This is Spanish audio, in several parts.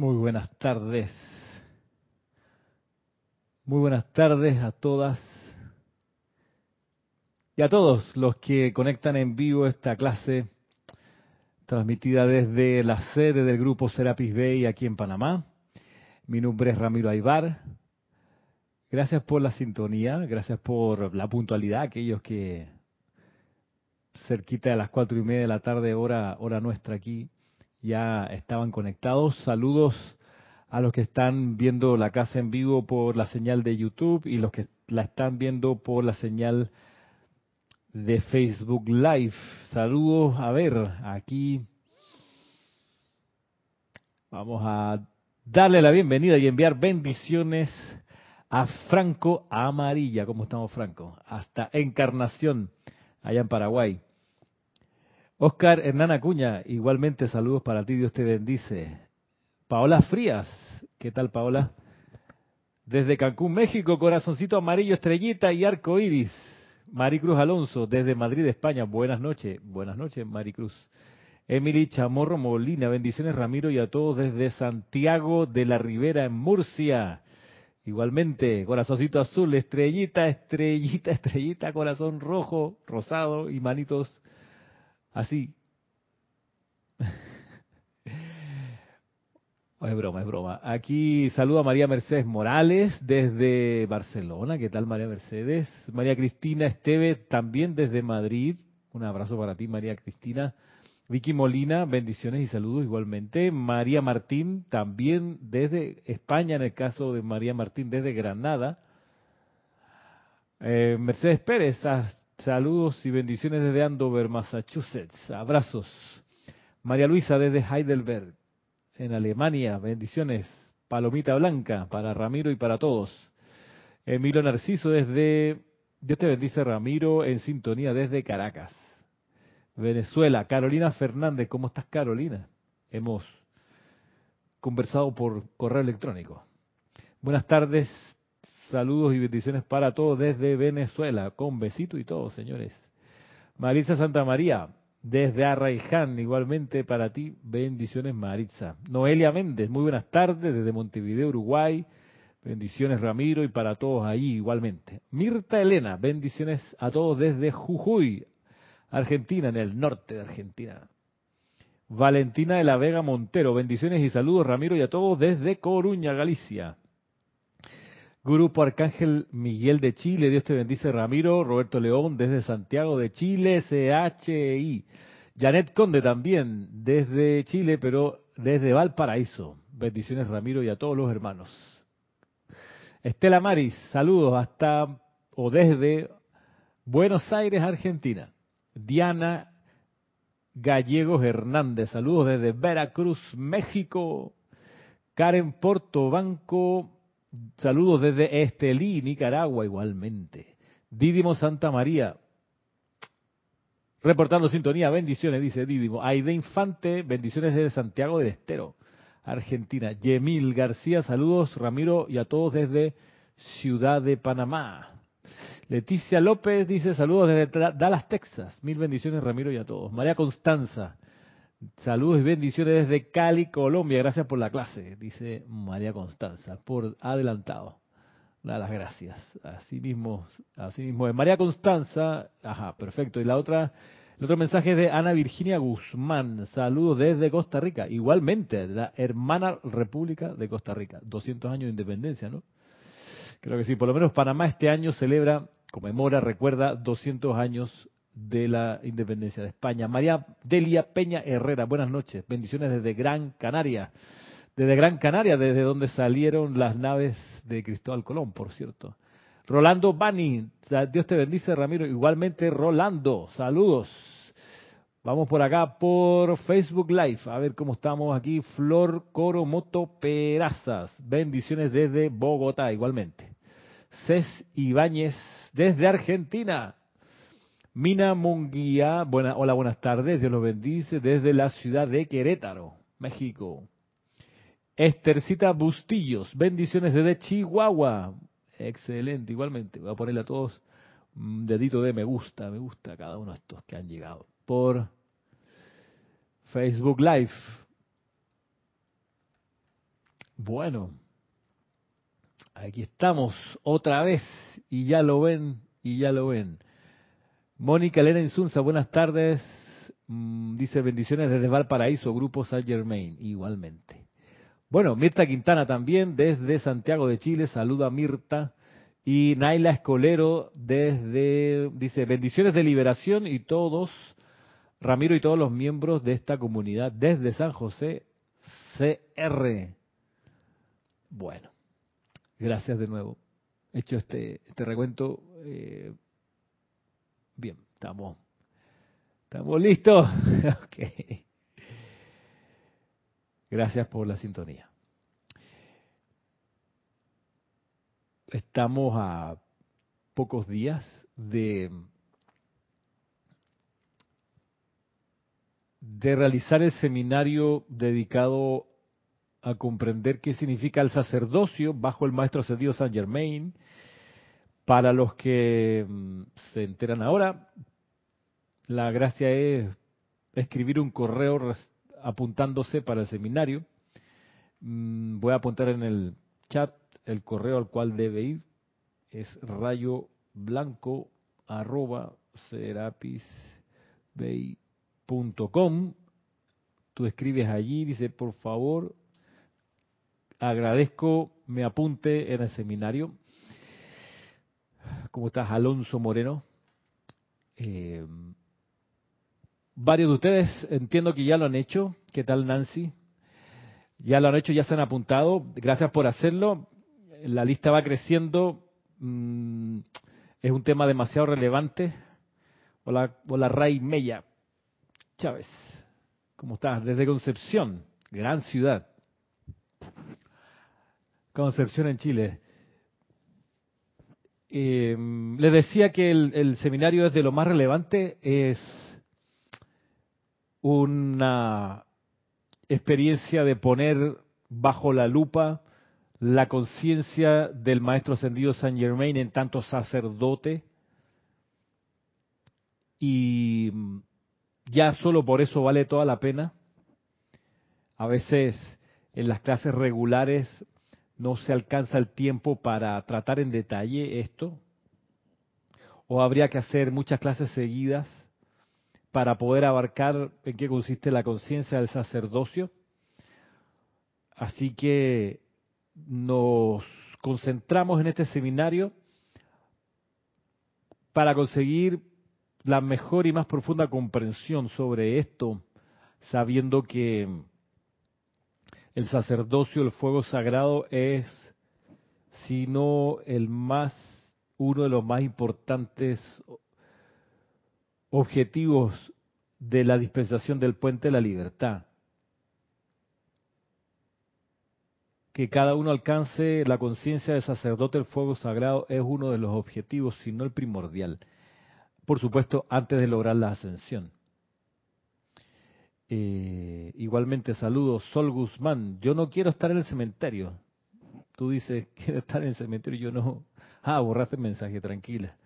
Muy buenas tardes. Muy buenas tardes a todas y a todos los que conectan en vivo esta clase transmitida desde la sede del grupo Serapis Bay aquí en Panamá. Mi nombre es Ramiro Aybar. Gracias por la sintonía, gracias por la puntualidad, aquellos que cerquita de las cuatro y media de la tarde, hora, hora nuestra aquí, ya estaban conectados. Saludos a los que están viendo la casa en vivo por la señal de YouTube y los que la están viendo por la señal de Facebook Live. Saludos, a ver, aquí vamos a darle la bienvenida y enviar bendiciones a Franco Amarilla. ¿Cómo estamos, Franco? Hasta Encarnación, allá en Paraguay. Oscar Hernán Acuña, igualmente saludos para ti, Dios te bendice. Paola Frías, ¿qué tal Paola? Desde Cancún, México, corazoncito amarillo, estrellita y arco iris. Maricruz Alonso, desde Madrid, España, buenas noches. Buenas noches, Maricruz. Emily Chamorro Molina, bendiciones Ramiro y a todos desde Santiago de la Ribera, en Murcia. Igualmente, corazoncito azul, estrellita, estrellita, estrellita, corazón rojo, rosado y manitos Así. es broma, es broma. Aquí saluda María Mercedes Morales desde Barcelona. ¿Qué tal María Mercedes? María Cristina Esteve también desde Madrid. Un abrazo para ti, María Cristina. Vicky Molina, bendiciones y saludos igualmente. María Martín, también desde España, en el caso de María Martín, desde Granada. Eh, Mercedes Pérez, Saludos y bendiciones desde Andover, Massachusetts. Abrazos. María Luisa desde Heidelberg, en Alemania. Bendiciones. Palomita Blanca para Ramiro y para todos. Emilio Narciso desde, Dios te bendice Ramiro, en sintonía desde Caracas. Venezuela. Carolina Fernández, ¿cómo estás Carolina? Hemos conversado por correo electrónico. Buenas tardes, Saludos y bendiciones para todos desde Venezuela, con besito y todo, señores. Maritza Santa María, desde Arraiján, igualmente para ti, bendiciones Maritza. Noelia Méndez, muy buenas tardes desde Montevideo, Uruguay. Bendiciones Ramiro y para todos ahí igualmente. Mirta Elena, bendiciones a todos desde Jujuy, Argentina, en el norte de Argentina. Valentina de la Vega Montero, bendiciones y saludos Ramiro y a todos desde Coruña, Galicia. Grupo Arcángel Miguel de Chile, Dios te bendice Ramiro, Roberto León desde Santiago de Chile, CHI. Janet Conde también desde Chile, pero desde Valparaíso. Bendiciones Ramiro y a todos los hermanos. Estela Maris, saludos hasta o desde Buenos Aires, Argentina. Diana Gallegos Hernández, saludos desde Veracruz, México. Karen Portobanco Saludos desde Estelí, Nicaragua, igualmente. Dídimo Santa María, reportando sintonía, bendiciones, dice Dídimo. Aide Infante, bendiciones desde Santiago del Estero, Argentina. Yemil García, saludos, Ramiro, y a todos desde Ciudad de Panamá. Leticia López dice saludos desde Dallas, Texas. Mil bendiciones, Ramiro, y a todos. María Constanza, Saludos y bendiciones desde Cali, Colombia. Gracias por la clase, dice María Constanza, por adelantado. Da las gracias. Así mismo, así mismo. María Constanza, ajá, perfecto. Y la otra, el otro mensaje es de Ana Virginia Guzmán. Saludos desde Costa Rica. Igualmente, la hermana República de Costa Rica. 200 años de independencia, ¿no? Creo que sí. Por lo menos Panamá este año celebra, conmemora, recuerda 200 años de la independencia de España. María Delia Peña Herrera, buenas noches. Bendiciones desde Gran Canaria. Desde Gran Canaria, desde donde salieron las naves de Cristóbal Colón, por cierto. Rolando Bani, Dios te bendice, Ramiro. Igualmente, Rolando, saludos. Vamos por acá por Facebook Live, a ver cómo estamos aquí. Flor Coromoto Perazas, bendiciones desde Bogotá, igualmente. Cés Ibáñez, desde Argentina. Mina Munguía, buena, hola, buenas tardes, Dios los bendice, desde la ciudad de Querétaro, México. Estercita Bustillos, bendiciones desde Chihuahua. Excelente, igualmente. Voy a ponerle a todos un dedito de me gusta, me gusta a cada uno de estos que han llegado por Facebook Live. Bueno, aquí estamos otra vez y ya lo ven y ya lo ven. Mónica Elena Insunza, buenas tardes. Mm, dice bendiciones desde Valparaíso, Grupo Saint Germain, igualmente. Bueno, Mirta Quintana también desde Santiago de Chile, saluda a Mirta. Y Naila Escolero desde, dice, bendiciones de liberación y todos, Ramiro y todos los miembros de esta comunidad desde San José, CR. Bueno, gracias de nuevo. Hecho este, este recuento, eh, bien, estamos, estamos listos. okay. Gracias por la sintonía. Estamos a pocos días de, de realizar el seminario dedicado a comprender qué significa el sacerdocio bajo el maestro ascendido Saint Germain. Para los que mm, se enteran ahora, la gracia es escribir un correo apuntándose para el seminario. Mm, voy a apuntar en el chat el correo al cual debe ir. Es rayo blanco arroba Tú escribes allí, dice, por favor, agradezco me apunte en el seminario. ¿Cómo estás, Alonso Moreno? Eh, varios de ustedes entiendo que ya lo han hecho. ¿Qué tal, Nancy? Ya lo han hecho, ya se han apuntado. Gracias por hacerlo. La lista va creciendo. Mm, es un tema demasiado relevante. Hola, hola Ray Mella. Chávez, ¿cómo estás? Desde Concepción, gran ciudad. Concepción en Chile. Eh, les decía que el, seminario es de lo más relevante, es una experiencia de poner bajo la lupa la conciencia del maestro ascendido Saint Germain en tanto sacerdote y ya solo por eso vale toda la pena. A veces en las clases regulares no se alcanza el tiempo para tratar en detalle esto, o habría que hacer muchas clases seguidas para poder abarcar en qué consiste la conciencia del sacerdocio. Así que nos concentramos en este seminario para conseguir la mejor y más profunda comprensión sobre esto, sabiendo que el sacerdocio, el fuego sagrado es, si no el más, uno de los más importantes objetivos de la dispensación del puente de la libertad. Que cada uno alcance la conciencia del sacerdote del fuego sagrado es uno de los objetivos, si no el primordial. Por supuesto, antes de lograr la ascensión. Eh, igualmente saludos, Sol Guzmán. Yo no quiero estar en el cementerio. Tú dices, quiero estar en el cementerio, yo no. Ah, borraste el mensaje, tranquila.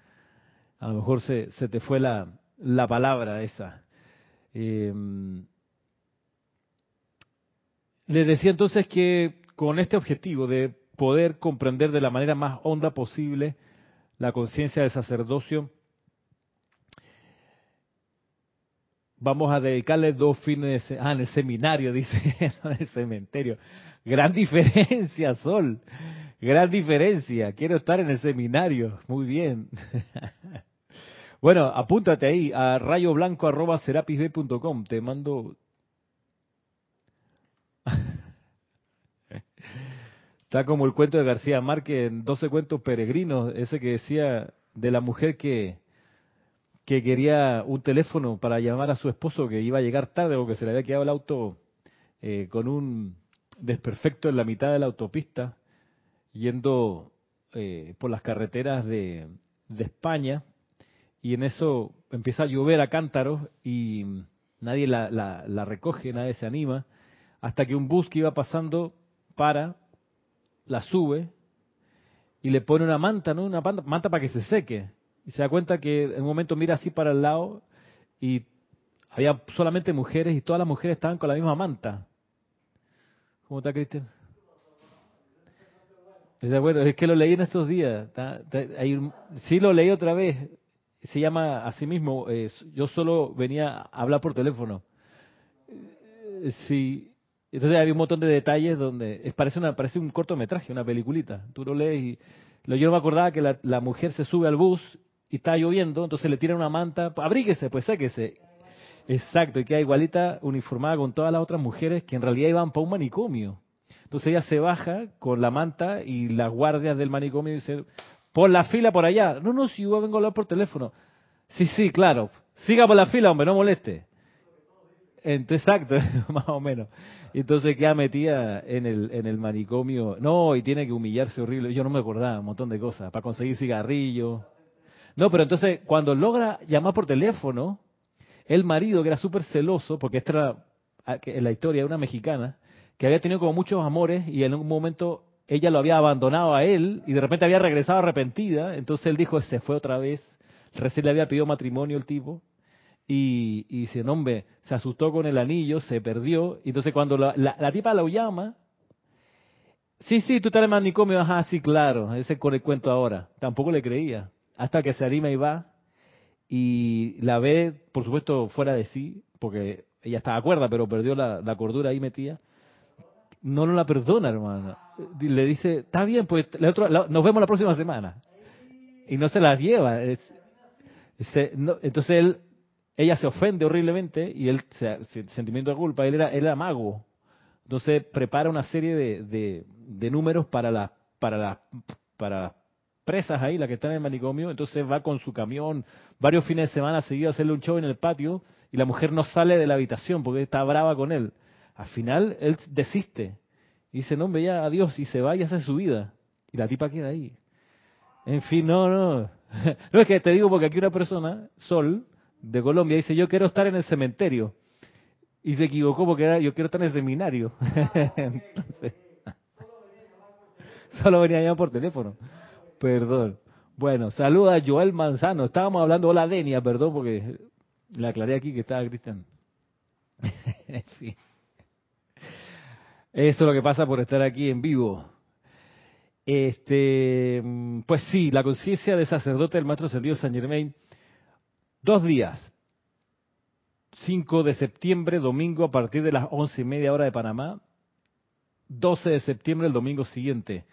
A lo mejor se, se te fue la, la palabra esa. Em, le decía entonces que con este objetivo de poder comprender de la manera más honda posible la conciencia del sacerdocio, vamos a dedicarle dos fines de ah, en el seminario, dice, en el cementerio. Gran diferencia, Sol. Gran diferencia. Quiero estar en el seminario. Muy bien. bueno, apúntate ahí a rayoblanco.com. Te mando. Está como el cuento de García Márquez en 12 cuentos peregrinos, ese que decía de la mujer que que quería un teléfono para llamar a su esposo que iba a llegar tarde o que se le había quedado el auto eh, con un desperfecto en la mitad de la autopista, yendo eh, por las carreteras de, España, y en eso empieza a llover a cántaros y nadie la, la, recoge, nadie se anima, hasta que un bus que iba pasando para, la sube y le pone una manta, ¿no? Una manta para que se seque y se da cuenta que en un momento mira así para el lado y había solamente mujeres y todas las mujeres estaban con la misma manta. ¿Cómo está, Cristian? Bueno, es que lo leí en estos días. sí lo leí otra vez. Se llama así mismo. Eh, yo solo venía a hablar por teléfono. Eh, sí. Entonces había un montón de detalles donde es, parece una parece un cortometraje, una peliculita. Tú lo lees y lo, yo no me acordaba que la mujer se sube al bus y está lloviendo, entonces le tiran una manta, abríguese, pues séquese. Exacto, y queda igualita uniformada con todas las otras mujeres que en realidad iban para un manicomio. Entonces ella se baja con la manta y las guardias del manicomio dicen, por la fila por allá. No, no, si yo vengo a hablar por teléfono. Sí, sí, claro. Siga por la fila, hombre, no moleste. Exacto, más o menos. Entonces queda metida en el, en el manicomio. No, y tiene que humillarse horrible. Yo no me acordaba un montón de cosas. Para conseguir cigarrillo. No, pero entonces cuando logra llamar por teléfono, el marido, que era súper celoso, porque esta era ah, la historia una mexicana, que había tenido como muchos amores y en un momento ella lo había abandonado a él y de repente había regresado arrepentida, entonces él dijo, se fue otra vez, recién le había pedido matrimonio el tipo y, y dice, hombre, se asustó con el anillo, se perdió, entonces cuando la, la, tipa lo llama, sí, sí, tú estás en manicomio, ajá, sí, claro, ese con el cuento ahora, tampoco le creía, hasta que se anima y va, y la ve, por supuesto, fuera de sí, porque ella estaba acuerda, pero perdió la, la cordura ahí metida, no la perdona, hermano. Le dice, está bien, pues nos vemos la próxima semana. Y no se las lleva. entonces él, ella se ofende horriblemente y él, se, sentimiento de culpa, él era, él era mago. Entonces prepara una serie de, de, números para las para las para presas ahí, las que están en el manicomio. Entonces va con su camión varios fines de semana seguido a hacerle un show en el patio y la mujer no sale de la habitación porque está brava con él. Al final él desiste y dice, no, hombre, ya, adiós, y se va y hace su vida. Y la tipa queda ahí. En fin, no, no. No es que te digo porque aquí una persona, Sol, de Colombia, dice, yo quiero estar en el cementerio. Y se equivocó porque era, yo quiero estar en el seminario. Entonces, solo venía ya por teléfono. Perdón. Bueno, saluda a Joel Manzano. Estábamos hablando, hola Denia, perdón, porque le aclaré aquí que estaba Cristian. en fin. Eso es lo que pasa por estar aquí en vivo. Este, pues sí, la conciencia de sacerdote del Maestro Ascendido San Germain. Dos días. 5 de septiembre, domingo, a partir de las once y media hora de Panamá. 12 de septiembre, el domingo siguiente.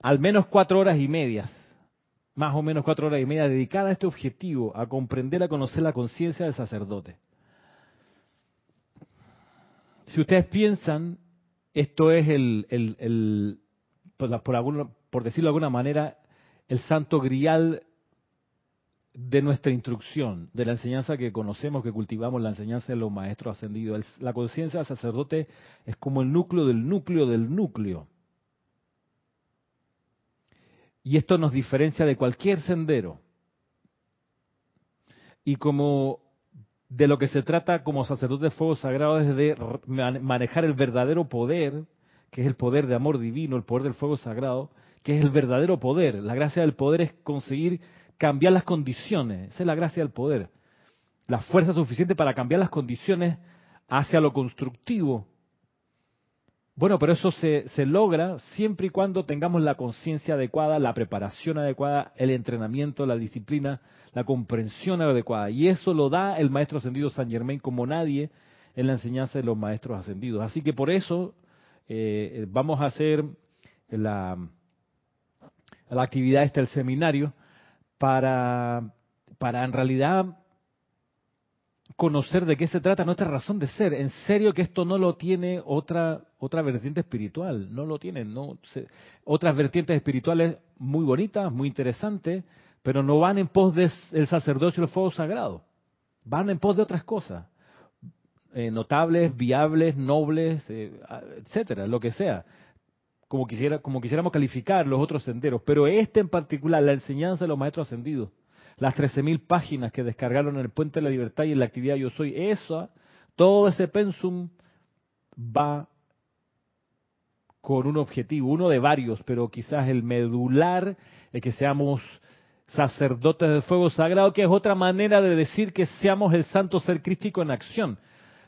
Al menos cuatro horas y media, más o menos cuatro horas y media, dedicada a este objetivo, a comprender, a conocer la conciencia del sacerdote. Si ustedes piensan esto es el, el, por, por decirlo de alguna manera, el santo grial de nuestra instrucción, de la enseñanza que conocemos, que cultivamos, la enseñanza de los maestros ascendidos. la conciencia del sacerdote es como el núcleo del núcleo del núcleo. Y esto nos diferencia de cualquier sendero. Y como de lo que se trata como sacerdote de fuego sagrado es de manejar el verdadero poder, que es el poder de amor divino, el poder del fuego sagrado, que es el verdadero poder. La gracia del poder es conseguir cambiar las condiciones, esa es la gracia del poder. La fuerza suficiente para cambiar las condiciones hacia lo constructivo. Bueno, pero eso se, se logra siempre y cuando tengamos la conciencia adecuada, la preparación adecuada, el entrenamiento, la disciplina la comprensión adecuada. Y eso lo da el maestro ascendido San Germain como nadie en la enseñanza de los maestros ascendidos. Así que por eso eh, vamos a hacer la, la actividad esta, el seminario, para, para en realidad conocer de qué se trata nuestra razón de ser. En serio que esto no lo tiene otra otra vertiente espiritual, no lo tiene. no otras vertientes espirituales muy bonitas, muy interesantes, pero no van en pos del sacerdocio del fuego sagrado, van en pos de otras cosas, eh, notables, viables, nobles, eh, etcétera, lo que sea, como, quisiera, como quisiéramos calificar los otros senderos, pero este en particular, la enseñanza de los maestros ascendidos, las 13.000 páginas que descargaron en el Puente de la Libertad y en la actividad Yo Soy, esa, todo ese pensum va con un objetivo, uno de varios, pero quizás el medular, es que seamos sacerdotes del fuego sagrado, que es otra manera de decir que seamos el santo ser crístico en acción.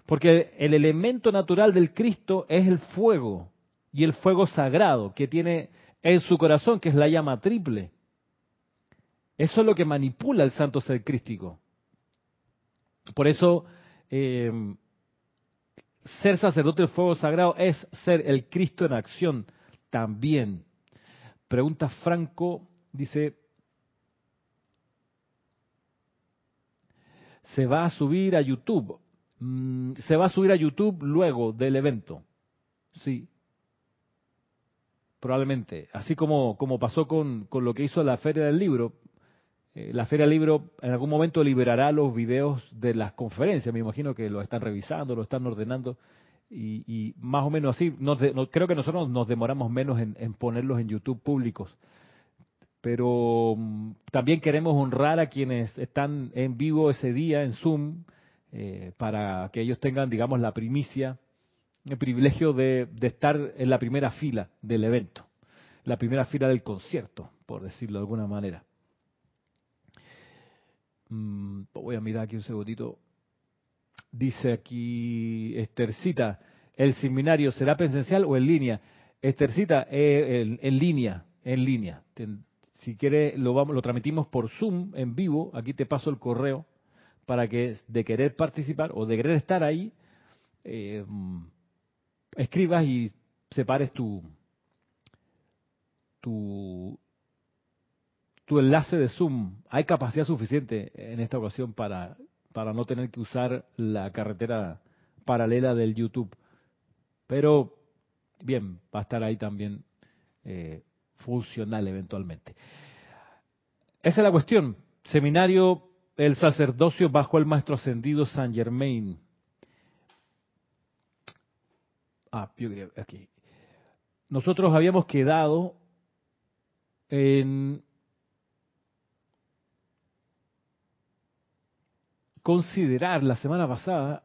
Porque el elemento natural del Cristo es el fuego, y el fuego sagrado, que tiene en su corazón, que es la llama triple. Eso es lo que manipula el santo ser crístico. Por eso, eh, ser sacerdote del fuego sagrado es ser el Cristo en acción también. Pregunta Franco, dice, se va a subir a YouTube. Mm, se va a subir a YouTube luego del evento. Sí. Probablemente. Así como, como pasó con, con lo que hizo la Feria del Libro. Eh, la Feria Libro en algún momento liberará los videos de las conferencias. Me imagino que lo están revisando, lo están ordenando. Y, más o menos así. creo que nosotros nos demoramos menos en, en ponerlos en YouTube públicos pero mm, también queremos honrar a quienes están en vivo ese día en Zoom eh, para que ellos tengan, digamos, la primicia, el privilegio de, estar en la primera fila del evento, la primera fila del concierto, por decirlo de alguna manera. Mm, voy a mirar aquí un segundito. Dice aquí Estercita, ¿el seminario será presencial o en línea? Estercita, eh, en, línea, en línea. Si quiere, lo, vamos, lo transmitimos por Zoom en vivo. Aquí te paso el correo para que de querer participar o de querer estar ahí, eh, escribas y separes tu, tu, tu enlace de Zoom. Hay capacidad suficiente en esta ocasión para, para no tener que usar la carretera paralela del YouTube. Pero, bien, va a estar ahí también eh, funcional eventualmente. Esa es la cuestión. Seminario El sacerdocio bajo el maestro ascendido San Germain. Ah, yo creo aquí. Nosotros habíamos quedado en considerar la semana pasada,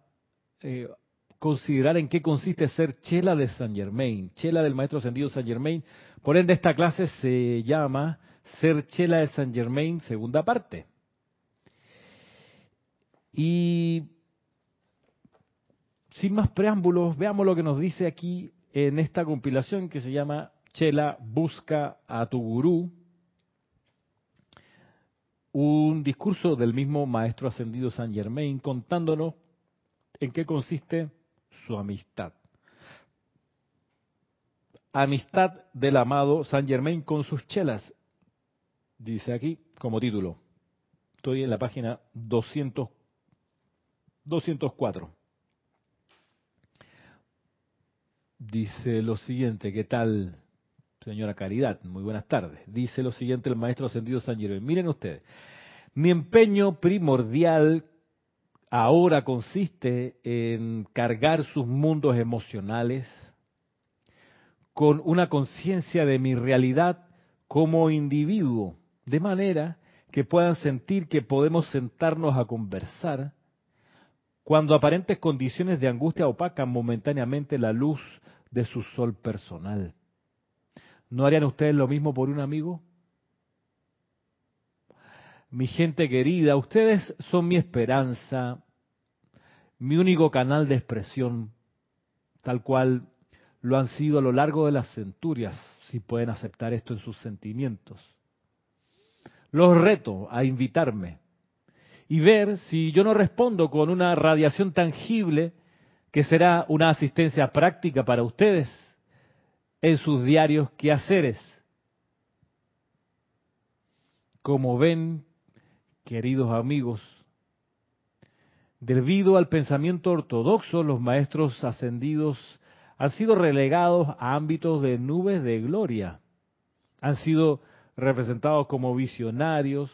eh, considerar en qué consiste ser chela de San Germain, chela del maestro ascendido San Germain, por ende, esta clase se llama Ser Chela de San Germain, segunda parte. Y sin más preámbulos, veamos lo que nos dice aquí en esta compilación que se llama Chela Busca a tu Gurú, un discurso del mismo Maestro Ascendido San Germain contándonos en qué consiste su amistad amistad del amado San Germain con sus chelas. Dice aquí como título. Estoy en la página 200, 204. Dice lo siguiente, ¿qué tal, señora Caridad? Muy buenas tardes. Dice lo siguiente el maestro ascendido San Germain. Miren ustedes, mi empeño primordial ahora consiste en cargar sus mundos emocionales con una conciencia de mi realidad como individuo, de manera que puedan sentir que podemos sentarnos a conversar cuando aparentes condiciones de angustia opacan momentáneamente la luz de su sol personal. ¿No harían ustedes lo mismo por un amigo? Mi gente querida, ustedes son mi esperanza, mi único canal de expresión, tal cual lo han sido a lo largo de las centurias, si pueden aceptar esto en sus sentimientos. Los reto a invitarme y ver si yo no respondo con una radiación tangible que será una asistencia práctica para ustedes en sus diarios quehaceres. Como ven, queridos amigos, debido al pensamiento ortodoxo, los maestros ascendidos han sido relegados a ámbitos de nubes de gloria. Han sido representados como visionarios,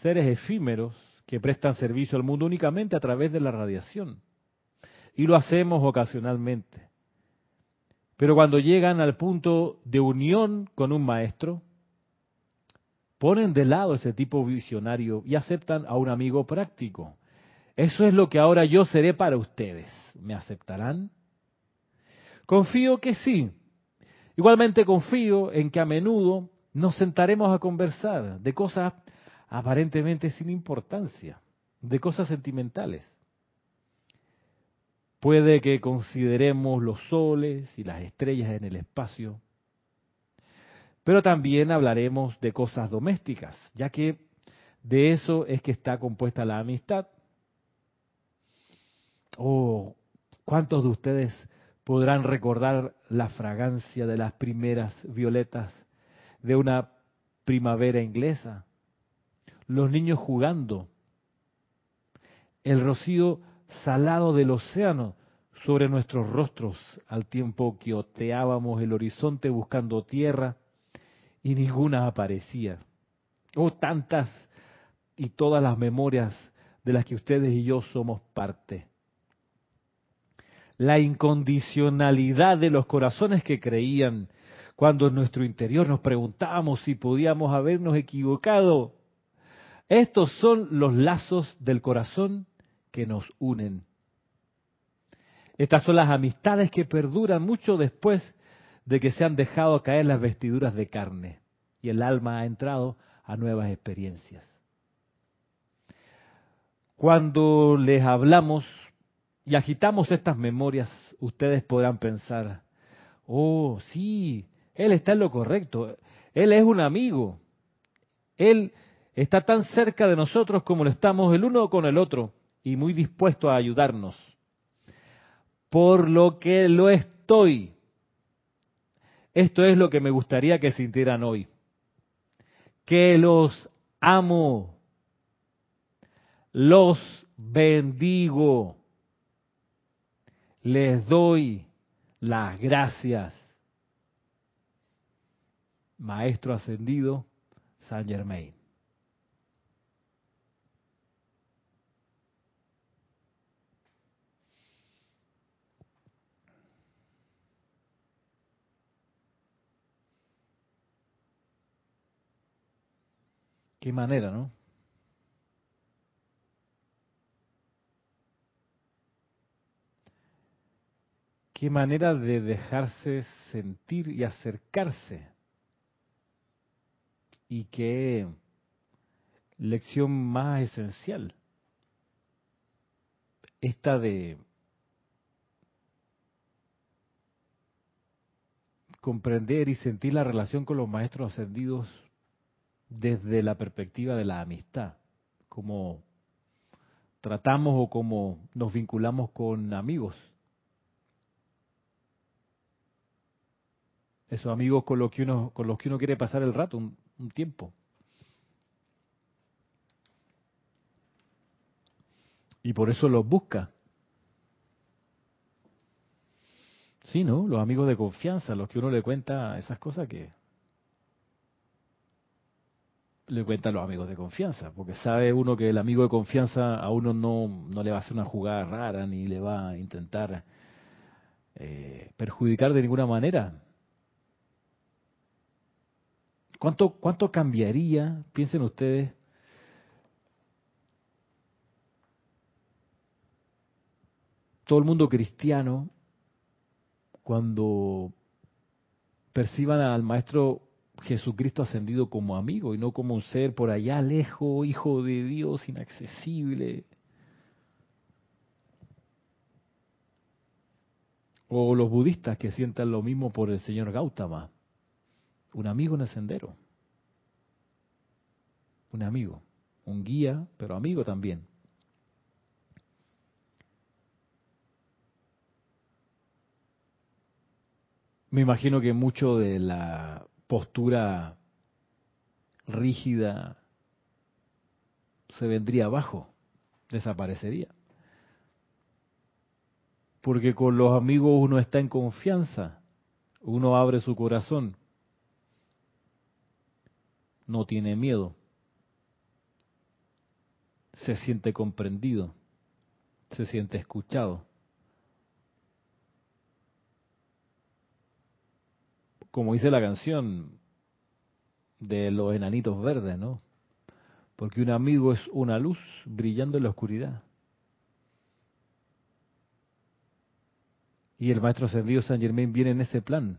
seres efímeros que prestan servicio al mundo únicamente a través de la radiación. Y lo hacemos ocasionalmente. Pero cuando llegan al punto de unión con un maestro, ponen de lado ese tipo visionario y aceptan a un amigo práctico. Eso es lo que ahora yo seré para ustedes. ¿Me aceptarán? Confío que sí. Igualmente confío en que a menudo nos sentaremos a conversar de cosas aparentemente sin importancia, de cosas sentimentales. Puede que consideremos los soles y las estrellas en el espacio. Pero también hablaremos de cosas domésticas, ya que de eso es que está compuesta la amistad. Oh, ¿cuántos de ustedes podrán recordar la fragancia de las primeras violetas de una primavera inglesa? Los niños jugando, el rocío salado del océano sobre nuestros rostros al tiempo que oteábamos el horizonte buscando tierra y ninguna aparecía. Oh, tantas y todas las memorias de las que ustedes y yo somos parte. La incondicionalidad de los corazones que creían cuando en nuestro interior nos preguntábamos si podíamos habernos equivocado. Estos son los lazos del corazón que nos unen. Estas son las amistades que perduran mucho después de que se han dejado caer las vestiduras de carne y el alma ha entrado a nuevas experiencias. Cuando les hablamos y agitamos estas memorias, ustedes podrán pensar, oh, sí, él está en lo correcto, él es un amigo, él está tan cerca de nosotros como lo estamos el uno con el otro y muy dispuesto a ayudarnos. Por lo que lo estoy. Esto es lo que me gustaría que sintieran hoy. Que los amo. Los bendigo. Les doy las gracias. Maestro ascendido, San Germain. Qué manera, ¿no? Qué manera de dejarse sentir y acercarse. Y qué lección más esencial. Esta de comprender y sentir la relación con los maestros ascendidos desde la perspectiva de la amistad, como tratamos o como nos vinculamos con amigos. Esos amigos con los que uno, con los que uno quiere pasar el rato, un, un tiempo. Y por eso los busca. Sí, ¿no? Los amigos de confianza, los que uno le cuenta esas cosas que le cuentan los amigos de confianza, porque sabe uno que el amigo de confianza a uno no, no le va a hacer una jugada rara ni le va a intentar eh, perjudicar de ninguna manera. ¿Cuánto, ¿Cuánto cambiaría, piensen ustedes, todo el mundo cristiano cuando perciban al maestro Jesucristo ascendido como amigo y no como un ser por allá lejos, hijo de Dios, inaccesible. O los budistas que sientan lo mismo por el señor Gautama, un amigo en el sendero. Un amigo, un guía, pero amigo también. Me imagino que mucho de la postura rígida se vendría abajo, desaparecería. Porque con los amigos uno está en confianza, uno abre su corazón, no tiene miedo, se siente comprendido, se siente escuchado. Como dice la canción de los enanitos verdes, ¿no? Porque un amigo es una luz brillando en la oscuridad. Y el maestro ascendido San Germain viene en ese plan.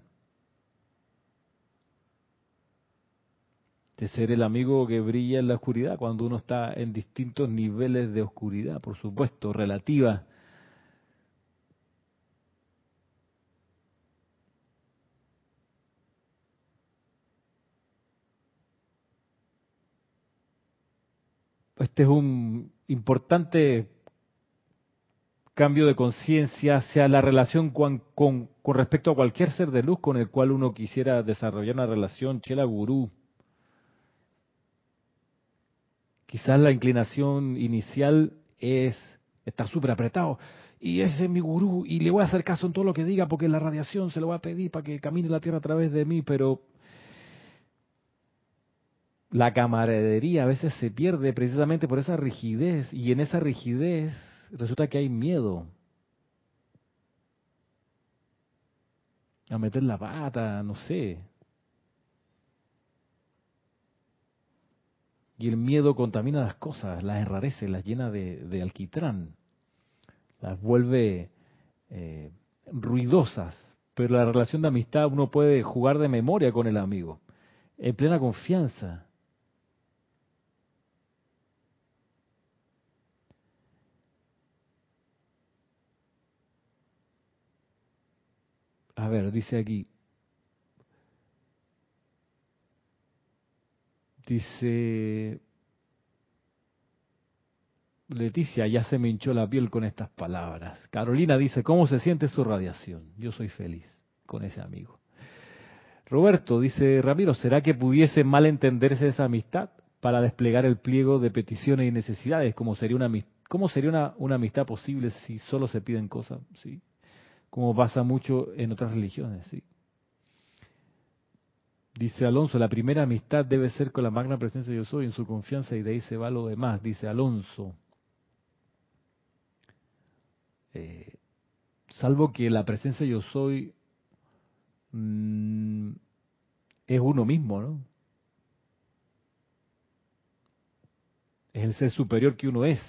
De ser el amigo que brilla en la oscuridad cuando uno está en distintos niveles de oscuridad, por supuesto, relativa este es un importante cambio de conciencia hacia la relación con, con, respecto a cualquier ser de luz con el cual uno quisiera desarrollar una relación, chela gurú. Quizás la inclinación inicial es estar súper apretado. Y ese es mi gurú y le voy a hacer caso en todo lo que diga porque la radiación se lo voy a pedir para que camine la tierra a través de mí, pero la camaradería a veces se pierde precisamente por esa rigidez y en esa rigidez resulta que hay miedo a meter la pata, no sé. Y el miedo contamina las cosas, las enrarece, las llena de, alquitrán, las vuelve eh, ruidosas. Pero la relación de amistad uno puede jugar de memoria con el amigo, en plena confianza. A ver, dice aquí. Dice Leticia, ya se me hinchó la piel con estas palabras. Carolina dice, ¿cómo se siente su radiación? Yo soy feliz con ese amigo. Roberto dice, Ramiro, ¿será que pudiese malentenderse esa amistad para desplegar el pliego de peticiones y necesidades? ¿Cómo sería una, cómo sería una, una amistad posible si solo se piden cosas? ¿Sí? Como pasa mucho en otras religiones, ¿sí? Dice Alonso, la primera amistad debe ser con la magna presencia yo soy, en su confianza y de ahí se va lo demás, dice Alonso. Eh, salvo que la presencia yo soy mm, es uno mismo, ¿no? Es el ser superior que uno es.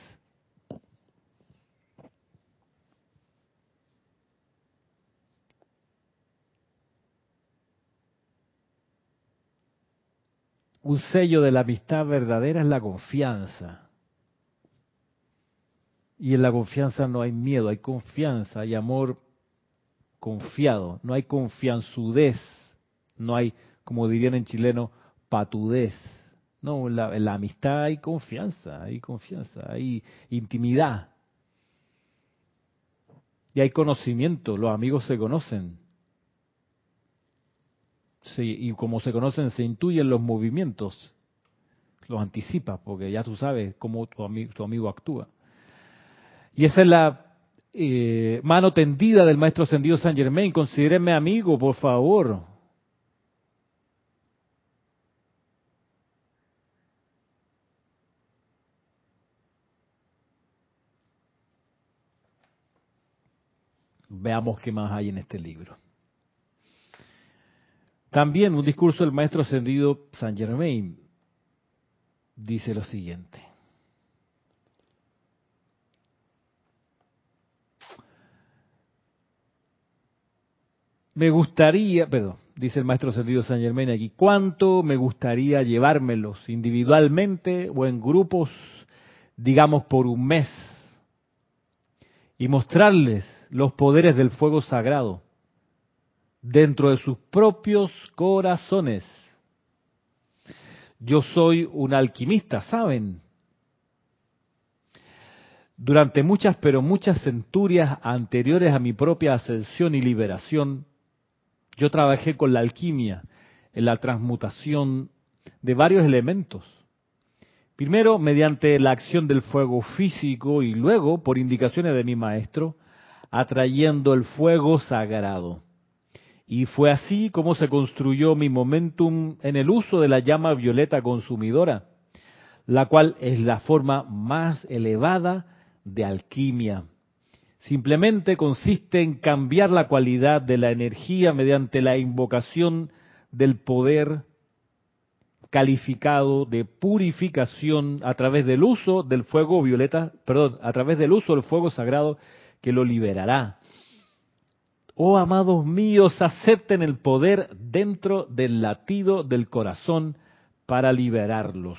Un sello de la amistad verdadera es la confianza. Y en la confianza no hay miedo, hay confianza, hay amor confiado, no hay confianzudez, no hay, como dirían en chileno, patudez. No, en la, la amistad hay confianza, hay confianza, hay intimidad. Y hay conocimiento, los amigos se conocen. Sí, y como se conocen, se intuyen los movimientos, los anticipas, porque ya tú sabes cómo tu amigo, tu amigo actúa. Y esa es la eh, mano tendida del maestro ascendido San Germain. Considéreme amigo, por favor. Veamos qué más hay en este libro. También un discurso del maestro ascendido Saint Germain dice lo siguiente. Me gustaría, perdón, dice el maestro ascendido Saint Germain aquí, ¿cuánto me gustaría llevármelos individualmente o en grupos, digamos por un mes, y mostrarles los poderes del fuego sagrado? Dentro de sus propios corazones. Yo soy un alquimista, ¿saben? Durante muchas, pero muchas centurias anteriores a mi propia ascensión y liberación, yo trabajé con la alquimia en la transmutación de varios elementos. Primero mediante la acción del fuego físico y luego, por indicaciones de mi maestro, atrayendo el fuego sagrado. Y fue así como se construyó mi momentum en el uso de la llama violeta consumidora, la cual es la forma más elevada de alquimia. Simplemente consiste en cambiar la cualidad de la energía mediante la invocación del poder calificado de purificación a través del uso del fuego violeta, perdón, a través del uso del fuego sagrado que lo liberará Oh amados míos, acepten el poder dentro del latido del corazón para liberarlos.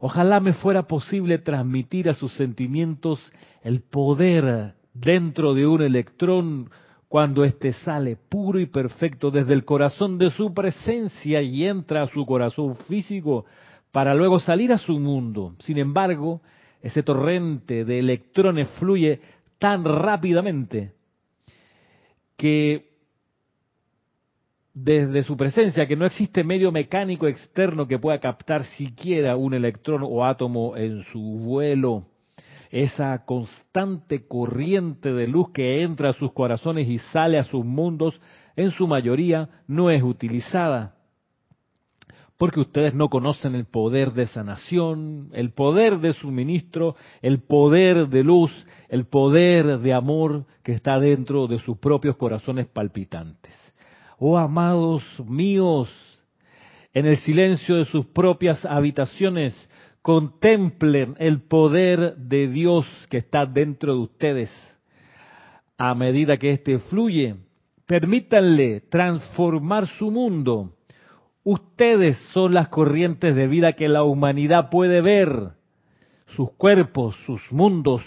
Ojalá me fuera posible transmitir a sus sentimientos el poder dentro de un electrón cuando éste sale puro y perfecto desde el corazón de su presencia y entra a su corazón físico para luego salir a su mundo. Sin embargo, ese torrente de electrones fluye tan rápidamente que desde su presencia, que no existe medio mecánico externo que pueda captar siquiera un electrón o átomo en su vuelo. Esa constante corriente de luz que entra a sus corazones y sale a sus mundos, en su mayoría no es utilizada porque ustedes no conocen el poder de sanación, el poder de suministro, el poder de luz, el poder de amor que está dentro de sus propios corazones palpitantes. Oh amados míos, en el silencio de sus propias habitaciones, contemplen el poder de Dios que está dentro de ustedes. A medida que éste fluye, permítanle transformar su mundo Ustedes son las corrientes de vida que la humanidad puede ver. Sus cuerpos, sus mundos,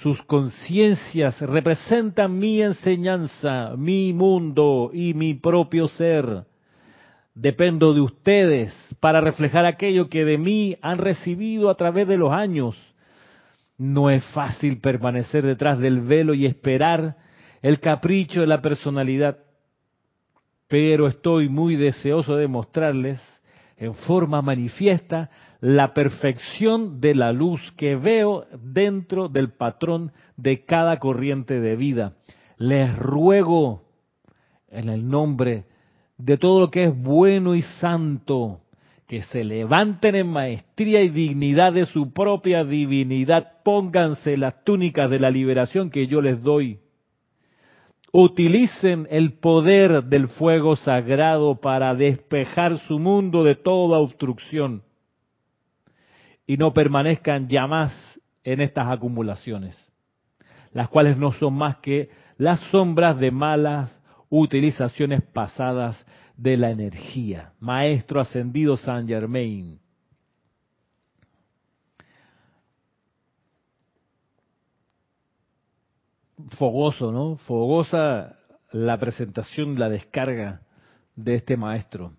sus conciencias representan mi enseñanza, mi mundo y mi propio ser. Dependo de ustedes para reflejar aquello que de mí han recibido a través de los años. No es fácil permanecer detrás del velo y esperar el capricho de la personalidad pero estoy muy deseoso de mostrarles en forma manifiesta la perfección de la luz que veo dentro del patrón de cada corriente de vida. Les ruego en el nombre de todo lo que es bueno y santo, que se levanten en maestría y dignidad de su propia divinidad, pónganse las túnicas de la liberación que yo les doy utilicen el poder del fuego sagrado para despejar su mundo de toda obstrucción y no permanezcan ya más en estas acumulaciones, las cuales no son más que las sombras de malas utilizaciones pasadas de la energía. Maestro ascendido San Germain. Fogoso, ¿no? Fogosa la presentación, la descarga de este maestro.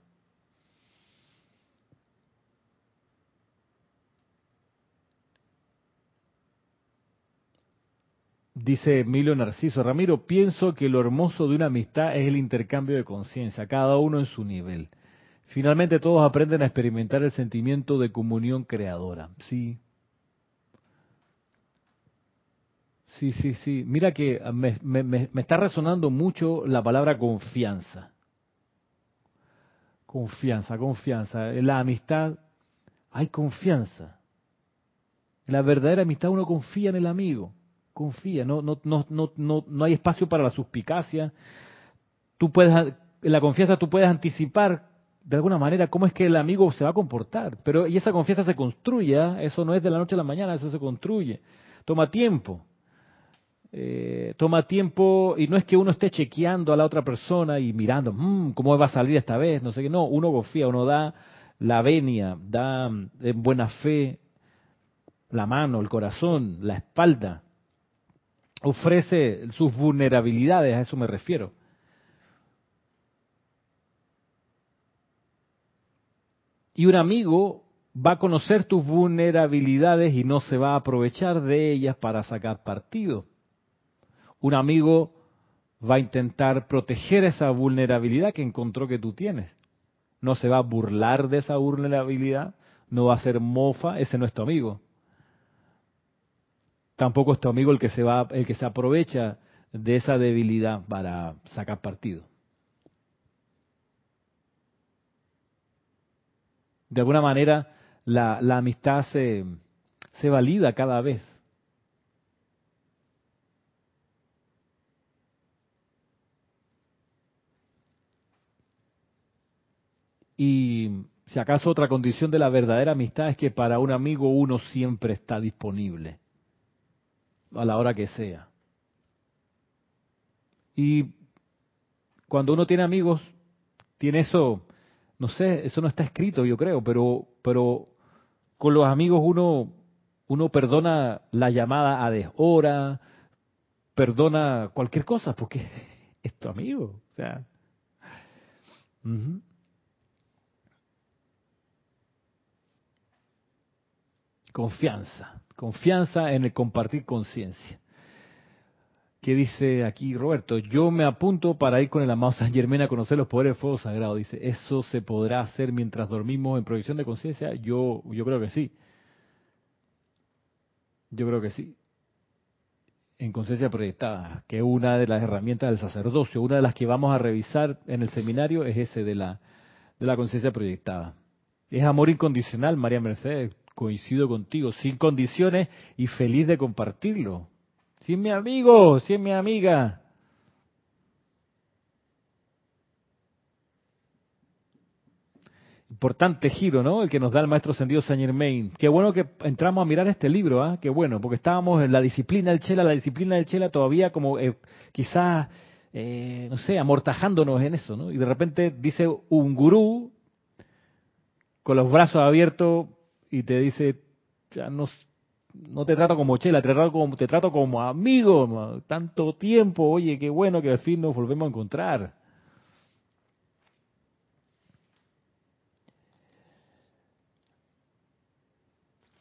Dice Emilio Narciso, Ramiro, pienso que lo hermoso de una amistad es el intercambio de conciencia, cada uno en su nivel. Finalmente todos aprenden a experimentar el sentimiento de comunión creadora. Sí, Sí, sí, sí. Mira que me, me, está resonando mucho la palabra confianza. Confianza, confianza. En la amistad hay confianza. En la verdadera amistad uno confía en el amigo. Confía, no, no, no, no, no, no hay espacio para la suspicacia. Tú puedes, en la confianza tú puedes anticipar de alguna manera cómo es que el amigo se va a comportar. Pero y esa confianza se construye, ¿ah? eso no es de la noche a la mañana, eso se construye. Toma tiempo. Eh, toma tiempo y no es que uno esté chequeando a la otra persona y mirando mmm, cómo va a salir esta vez, no sé qué, no, uno confía, uno da la venia, da en buena fe la mano, el corazón, la espalda, ofrece sus vulnerabilidades, a eso me refiero. Y un amigo va a conocer tus vulnerabilidades y no se va a aprovechar de ellas para sacar partido un amigo va a intentar proteger esa vulnerabilidad que encontró que tú tienes. No se va a burlar de esa vulnerabilidad, no va a ser mofa, ese no es tu amigo. Tampoco es tu amigo el que se va, el que se aprovecha de esa debilidad para sacar partido. De alguna manera, la, la amistad se, se valida cada vez. Y si acaso otra condición de la verdadera amistad es que para un amigo uno siempre está disponible, a la hora que sea. Y cuando uno tiene amigos, tiene eso, no sé, eso no está escrito, yo creo, pero, pero con los amigos uno, uno perdona la llamada a deshora, perdona cualquier cosa, porque es tu amigo. O sea, confianza, confianza en el compartir conciencia. ¿Qué dice aquí Roberto? Yo me apunto para ir con el amado San Germán a conocer los poderes del fuego sagrado. Dice, ¿eso se podrá hacer mientras dormimos en proyección de conciencia? Yo, yo creo que sí. Yo creo que sí. En conciencia proyectada, que una de las herramientas del sacerdocio, una de las que vamos a revisar en el seminario es ese de la, de la conciencia proyectada. Es amor incondicional, María Mercedes, coincido contigo, sin condiciones y feliz de compartirlo. Si es mi amigo, si es mi amiga. Importante giro, ¿no? El que nos da el maestro Sendido Saint Germain. Qué bueno que entramos a mirar este libro, ¿ah? Qué bueno, porque estábamos en la disciplina del Chela, la disciplina del Chela todavía como eh, quizás, eh, no sé, amortajándonos en eso, ¿no? Y de repente dice un gurú con los brazos abiertos y te dice, ya no, no te trato como chela, te trato como, te trato como amigo, tanto tiempo, oye, qué bueno que al fin nos volvemos a encontrar.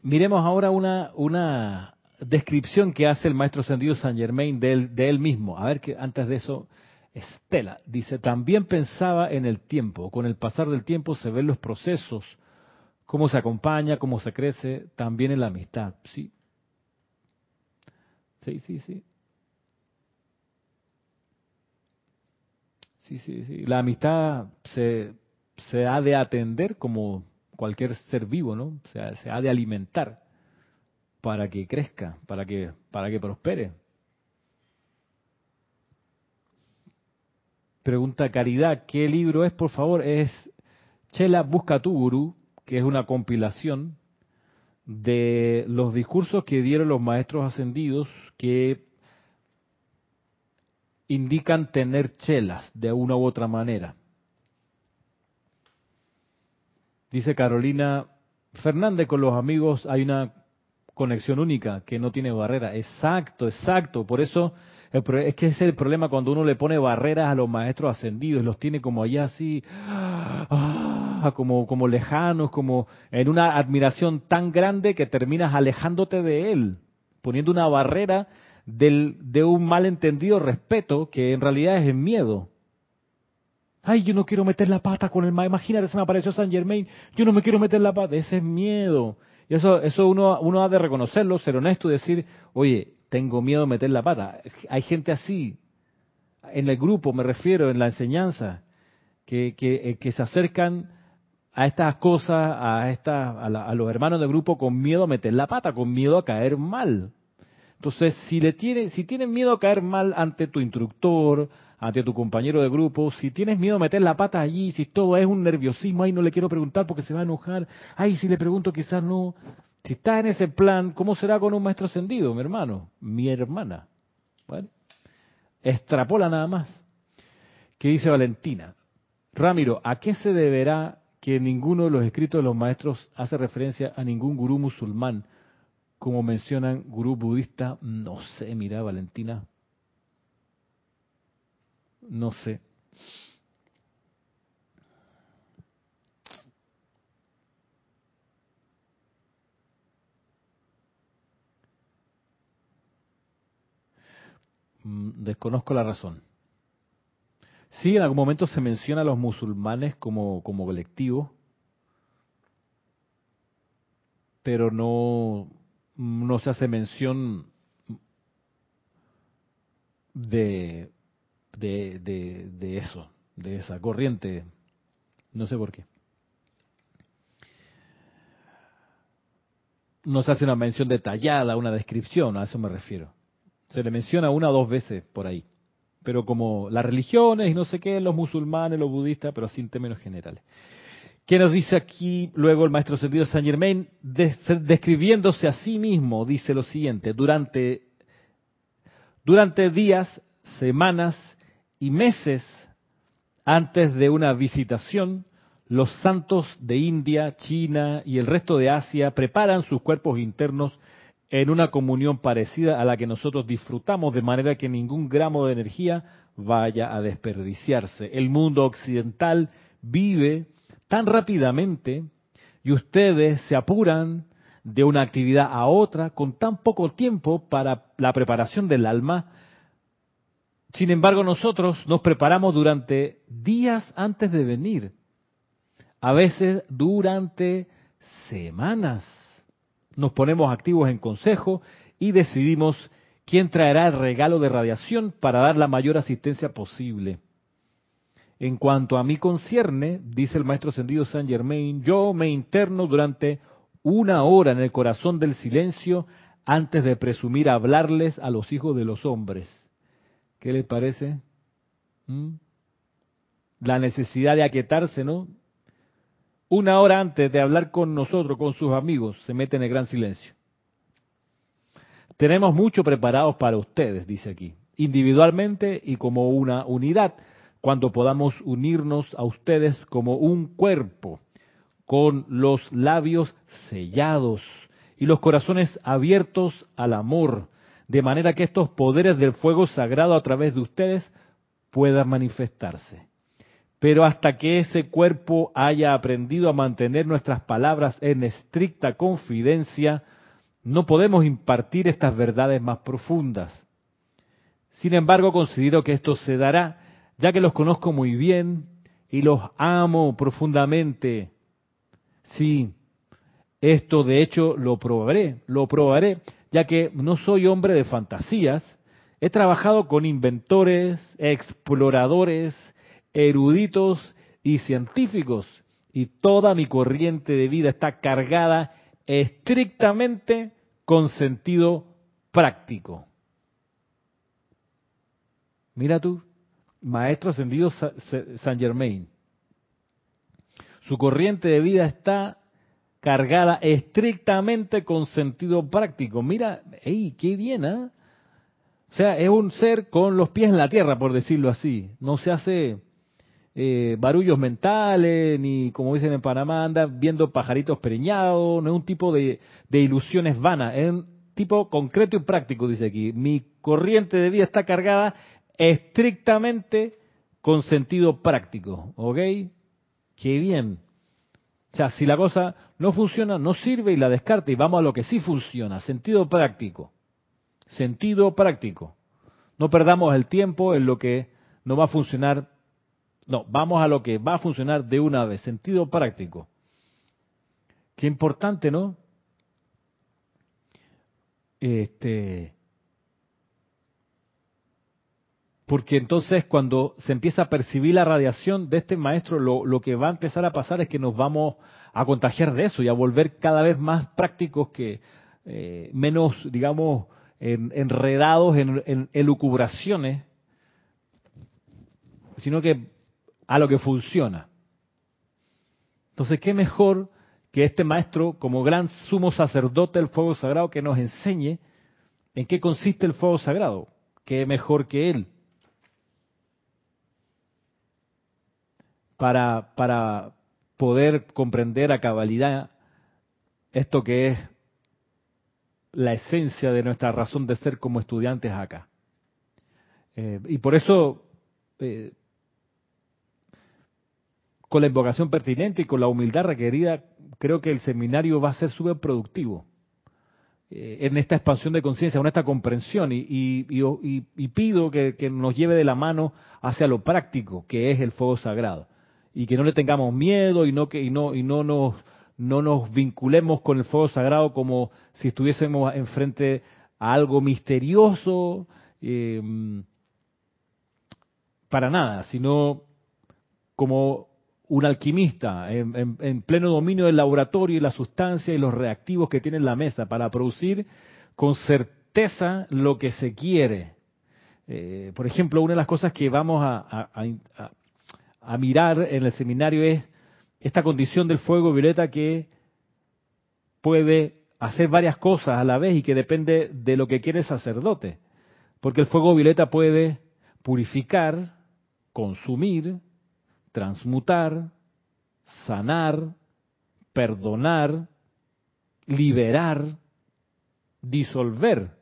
Miremos ahora una, una descripción que hace el maestro Sendido San Germain de él, de él mismo. A ver que antes de eso, Estela dice, también pensaba en el tiempo. Con el pasar del tiempo se ven los procesos, cómo se acompaña, cómo se crece, también en la amistad, ¿sí? Sí, sí, sí. Sí, sí, sí. La amistad se, se ha de atender como cualquier ser vivo, ¿no? Se ha de alimentar para que crezca, para que, para que prospere. Pregunta Caridad, ¿qué libro es, por favor? Es Chela Busca tu Gurú, que es una compilación de los discursos que dieron los maestros ascendidos que indican tener chelas de una u otra manera. Dice Carolina Fernández, con los amigos hay una conexión única que no tiene barrera. Exacto, exacto. Por eso es que es el problema cuando uno le pone barreras a los maestros ascendidos, los tiene como allá así. Ah, como, como lejanos, como en una admiración tan grande que terminas alejándote de él, poniendo una barrera del, de un malentendido respeto que en realidad es miedo. Ay, yo no quiero meter la pata con el maestro. Imagínate, se me apareció San Germain. Yo no me quiero meter la pata. Ese es miedo. Y eso, eso uno, uno ha de reconocerlo, ser honesto y decir, oye, tengo miedo de meter la pata. Hay gente así. En el grupo, me refiero, en la enseñanza, que, que, eh, que se acercan a estas cosas, a, esta, a, los hermanos del grupo con miedo a meter la pata, con miedo a caer mal. Entonces, si le tiene, si tienes miedo a caer mal ante tu instructor, ante tu compañero de grupo, si tienes miedo a meter la pata allí, si todo es un nerviosismo, ay, no le quiero preguntar porque se va a enojar, ay, si le pregunto quizás no. Si estás en ese plan, ¿cómo será con un maestro ascendido, mi hermano, mi hermana? Bueno, extrapola nada más. ¿Qué dice Valentina? Ramiro, ¿a qué se deberá que ninguno de los escritos de los maestros hace referencia a ningún gurú musulmán, como mencionan gurú budista, no sé, mira Valentina, no sé. Mm, desconozco la razón. Sí, en algún momento se menciona a los musulmanes como, como colectivo, pero no, no se hace mención de, de, de, de eso, de esa corriente. No sé por qué. No se hace una mención detallada, una descripción, a eso me refiero. Se le menciona una o dos veces por ahí pero como las religiones y no sé qué, los musulmanes, los budistas, pero así en términos generales. ¿Qué nos dice aquí luego el maestro Servido Saint Germain? describiéndose a sí mismo, dice lo siguiente, durante, durante días, semanas y meses antes de una visitación, los santos de India, China y el resto de Asia preparan sus cuerpos internos en una comunión parecida a la que nosotros disfrutamos, de manera que ningún gramo de energía vaya a desperdiciarse. El mundo occidental vive tan rápidamente y ustedes se apuran de una actividad a otra con tan poco tiempo para la preparación del alma. Sin embargo, nosotros nos preparamos durante días antes de venir, a veces durante semanas. Nos ponemos activos en consejo y decidimos quién traerá el regalo de radiación para dar la mayor asistencia posible. En cuanto a mí concierne, dice el maestro ascendido Saint Germain, yo me interno durante una hora en el corazón del silencio antes de presumir hablarles a los hijos de los hombres. ¿Qué les parece? ¿Mm? La necesidad de aquietarse, ¿no? Una hora antes de hablar con nosotros, con sus amigos, se mete en el gran silencio. Tenemos mucho preparados para ustedes, dice aquí, individualmente y como una unidad cuando podamos unirnos a ustedes como un cuerpo, con los labios sellados y los corazones abiertos al amor, de manera que estos poderes del fuego sagrado a través de ustedes puedan manifestarse. Pero hasta que ese cuerpo haya aprendido a mantener nuestras palabras en estricta confidencia, no podemos impartir estas verdades más profundas. Sin embargo, considero que esto se dará ya que los conozco muy bien y los amo profundamente. Sí, esto de hecho lo probaré, lo probaré, ya que no soy hombre de fantasías. He trabajado con inventores, exploradores, eruditos y científicos, y toda mi corriente de vida está cargada estrictamente con sentido práctico. Mira tú, maestro ascendido San Germain. Su corriente de vida está cargada estrictamente con sentido práctico. Mira, ¡ey, qué bien! ¿eh? O sea, es un ser con los pies en la tierra, por decirlo así. No se hace eh, barullos mentales, ni como dicen en Panamá, anda viendo pajaritos preñados, no es un tipo de, de ilusiones vanas, es un tipo concreto y práctico, dice aquí. Mi corriente de vida está cargada estrictamente con sentido práctico, ¿ok? Qué bien. O sea, si la cosa no funciona, no sirve y la descarta y vamos a lo que sí funciona, sentido práctico. Sentido práctico. No perdamos el tiempo en lo que no va a funcionar. No, vamos a lo que va a funcionar de una vez, sentido práctico. Qué importante, ¿no? Este, porque entonces cuando se empieza a percibir la radiación de este maestro, lo, que va a empezar a pasar es que nos vamos a contagiar de eso y a volver cada vez más prácticos que eh, menos, digamos, enredados en, en elucubraciones, sino que a lo que funciona. Entonces, ¿qué mejor que este maestro, como gran sumo sacerdote del fuego sagrado, que nos enseñe en qué consiste el fuego sagrado? ¿Qué mejor que él? para, para poder comprender a cabalidad esto que es la esencia de nuestra razón de ser como estudiantes acá. Eh, y por eso, eh, con la invocación pertinente y con la humildad requerida, creo que el seminario va a ser súper productivo eh, en esta expansión de conciencia, en esta comprensión, y, pido que, nos lleve de la mano hacia lo práctico, que es el fuego sagrado. Y que no le tengamos miedo y no nos vinculemos con el fuego sagrado como si estuviésemos enfrente a algo misterioso eh, para nada, sino como un alquimista en, en, pleno dominio del laboratorio y la sustancia y los reactivos que tiene en la mesa para producir con certeza lo que se quiere. Eh, por ejemplo, una de las cosas que vamos a, a mirar en el seminario es esta condición del fuego violeta que puede hacer varias cosas a la vez y que depende de lo que quiere el sacerdote. Porque el fuego violeta puede purificar, consumir, transmutar, sanar, perdonar, liberar, disolver.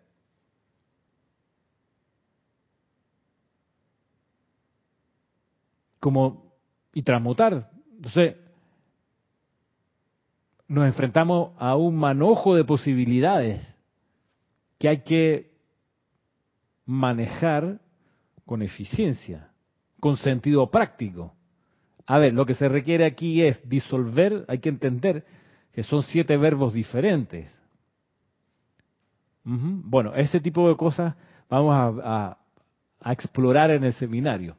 como y transmutar. Entonces, nos enfrentamos a un manojo de posibilidades que hay que manejar con eficiencia, con sentido práctico. A ver, lo que se requiere aquí es disolver, hay que entender que son siete verbos diferentes. Bueno, ese tipo de cosas vamos a, explorar en el seminario.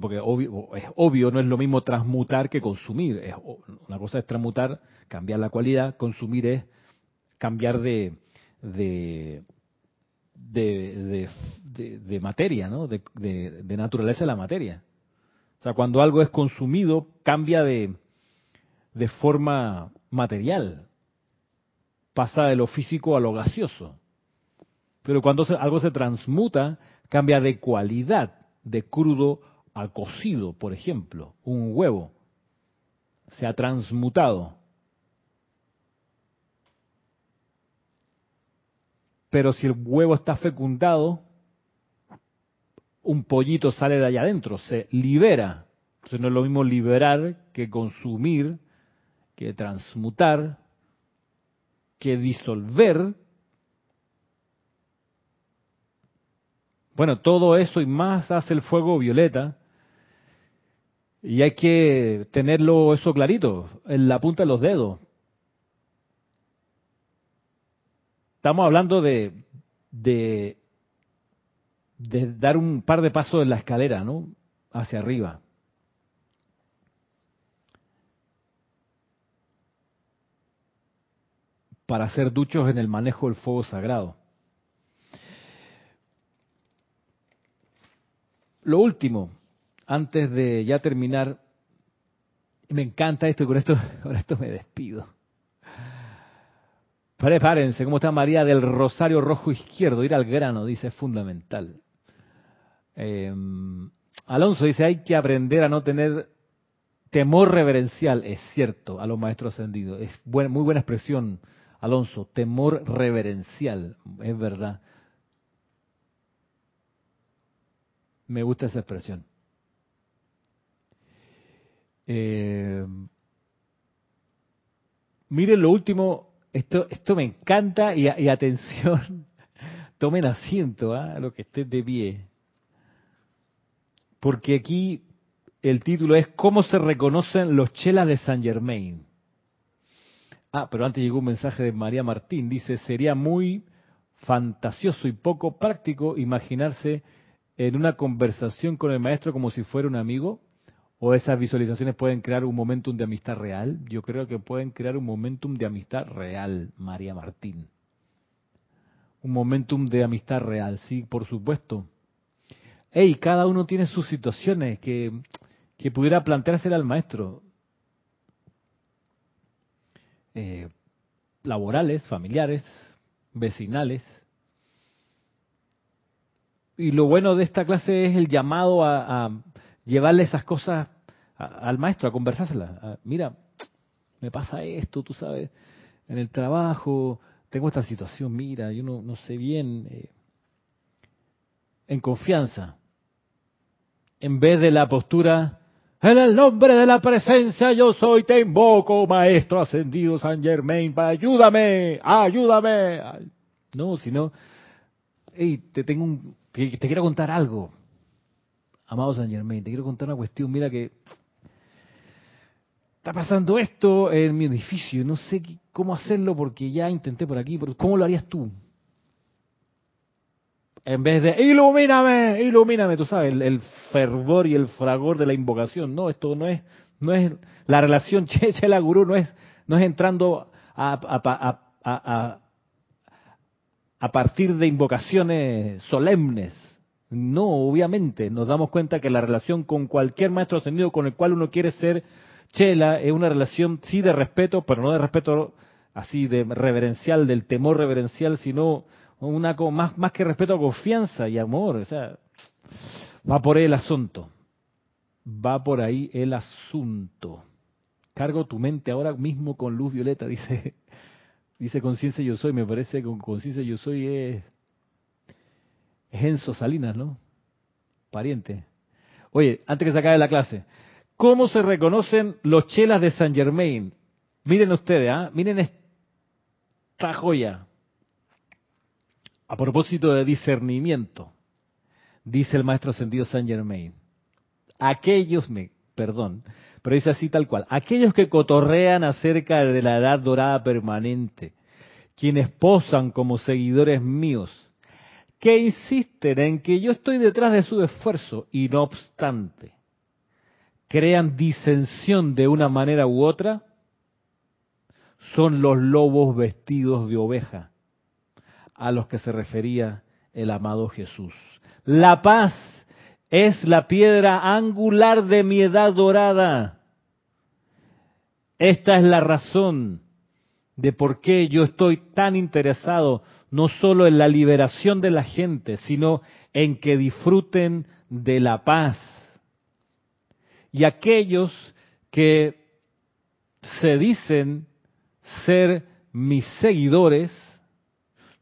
porque obvio, es obvio, no es lo mismo transmutar que consumir. Es, una cosa es transmutar, cambiar la cualidad, consumir es cambiar de, de, de, materia, ¿no? de, naturaleza de la materia. O sea, cuando algo es consumido, cambia de, de forma material pasa de lo físico a lo gaseoso. Pero cuando algo se transmuta, cambia de cualidad, de crudo a cocido, por ejemplo, un huevo se ha transmutado. Pero si el huevo está fecundado, un pollito sale de allá adentro, se libera. Entonces no es lo mismo liberar que consumir, que transmutar, que disolver. Bueno, todo eso y más hace el fuego violeta. Y hay que tenerlo eso clarito, en la punta de los dedos. Estamos hablando de, de, de dar un par de pasos en la escalera, ¿no? Hacia arriba. para ser duchos en el manejo del fuego sagrado. Lo último, antes de ya terminar, me encanta esto y con esto, con esto me despido. Prepárense, ¿cómo está María del Rosario Rojo Izquierdo? Ir al grano, dice, es fundamental. Em, Alonso dice, hay que aprender a no tener temor reverencial. Es cierto, a los maestros ascendidos. Es muy buena expresión. Alonso, temor reverencial, es verdad. Me gusta esa expresión. Eh, miren lo último, esto, esto me encanta y, atención, tomen asiento a ¿ah? lo que estén de pie. Porque aquí el título es ¿Cómo se reconocen los chelas de San Germain? Ah, pero antes llegó un mensaje de María Martín. Dice, sería muy fantasioso y poco práctico imaginarse en una conversación con el maestro como si fuera un amigo. ¿O esas visualizaciones pueden crear un momentum de amistad real? Yo creo que pueden crear un momentum de amistad real, María Martín. Un momentum de amistad real, sí, por supuesto. Hey, cada uno tiene sus situaciones que, que pudiera planteársela al maestro. Eh, laborales, familiares, vecinales. Y lo bueno de esta clase es el llamado a, llevarle esas cosas al maestro, a conversárselas. mira, me pasa esto, tú sabes, en el trabajo, tengo esta situación, mira, yo no, sé bien. Eh, en confianza, en vez de la postura en el nombre de la presencia yo soy, te invoco, Maestro Ascendido San Germain, ayúdame, ayúdame. No, sino, hey, te tengo un, te, quiero contar algo, amado San Germain, te quiero contar una cuestión, mira que está pasando esto en mi edificio, no sé cómo hacerlo porque ya intenté por aquí, pero ¿cómo lo harías tú? En vez de, ilumíname, ilumíname, tú sabes, el, fervor y el fragor de la invocación. No, esto no es, no es, la relación Chela Gurú no es, no es entrando a, a, a, partir de invocaciones solemnes. No, obviamente, nos damos cuenta que la relación con cualquier maestro ascendido con el cual uno quiere ser Chela es una relación sí de respeto, pero no de respeto así de reverencial, del temor reverencial, sino una más, que respeto, confianza y amor. O sea, va por ahí el asunto. Va por ahí el asunto. Cargo tu mente ahora mismo con luz violeta, dice, dice conciencia yo soy. Me parece que con conciencia yo soy es, es Enzo Salinas, ¿no? Pariente. Oye, antes que se acabe la clase, ¿cómo se reconocen los chelas de San Germain? Miren ustedes, ¿ah? miren esta joya. A propósito de discernimiento, dice el maestro ascendido Saint Germain. Aquellos, me, perdón, pero dice así tal cual, aquellos que cotorrean acerca de la edad dorada permanente, quienes posan como seguidores míos, que insisten en que yo estoy detrás de su esfuerzo y no obstante crean disensión de una manera u otra, son los lobos vestidos de oveja a los que se refería el amado Jesús. La paz es la piedra angular de mi edad dorada. Esta es la razón de por qué yo estoy tan interesado no solo en la liberación de la gente, sino en que disfruten de la paz. Y aquellos que se dicen ser mis seguidores,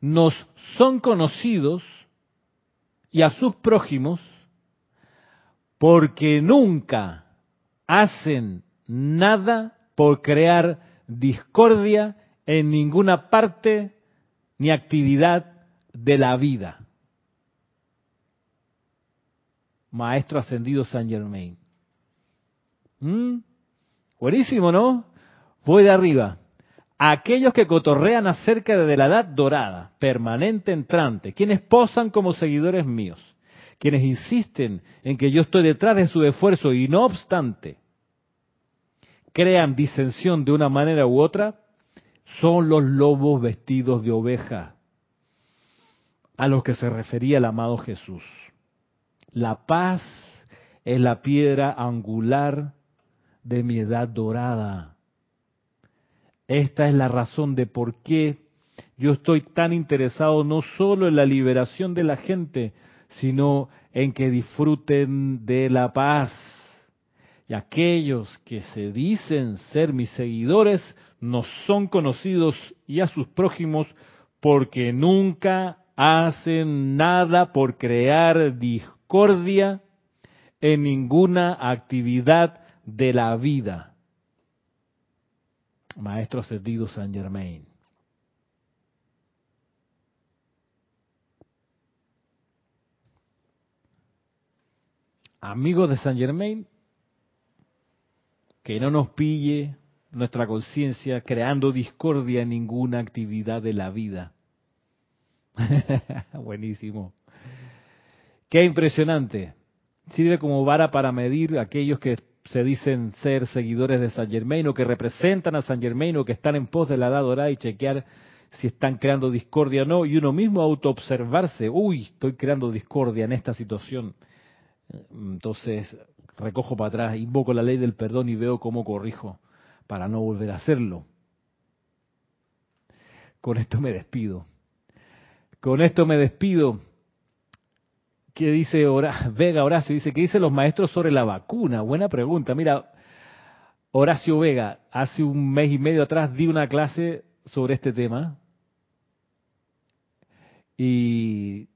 nos son conocidos y a sus prójimos porque nunca hacen nada por crear discordia en ninguna parte ni actividad de la vida. Maestro ascendido San Germain. ¿Mm? Buenísimo, ¿no? Voy de arriba. Aquellos que cotorrean acerca de la edad dorada, permanente entrante, quienes posan como seguidores míos, quienes insisten en que yo estoy detrás de su esfuerzo y no obstante crean disensión de una manera u otra, son los lobos vestidos de oveja a los que se refería el amado Jesús. La paz es la piedra angular de mi edad dorada. Esta es la razón de por qué yo estoy tan interesado no solo en la liberación de la gente, sino en que disfruten de la paz. Y aquellos que se dicen ser mis seguidores no son conocidos y a sus prójimos porque nunca hacen nada por crear discordia en ninguna actividad de la vida. Maestro Ascendido San Germain. Amigos de San Germain, que no nos pille nuestra conciencia creando discordia en ninguna actividad de la vida. Buenísimo. Qué impresionante. Sirve como vara para medir aquellos que se dicen ser seguidores de San Germain o que representan a San Germain o que están en pos de la edad dorada y chequear si están creando discordia o no, y uno mismo autoobservarse, uy, estoy creando discordia en esta situación. Entonces recojo para atrás, invoco la ley del perdón y veo cómo corrijo para no volver a hacerlo. Con esto me despido. Con esto me despido. ¿Qué dice Vega Horacio? Dice, ¿qué dicen los maestros sobre la vacuna? Buena pregunta. Mira, Horacio Vega, hace un mes y medio atrás di una clase sobre este tema y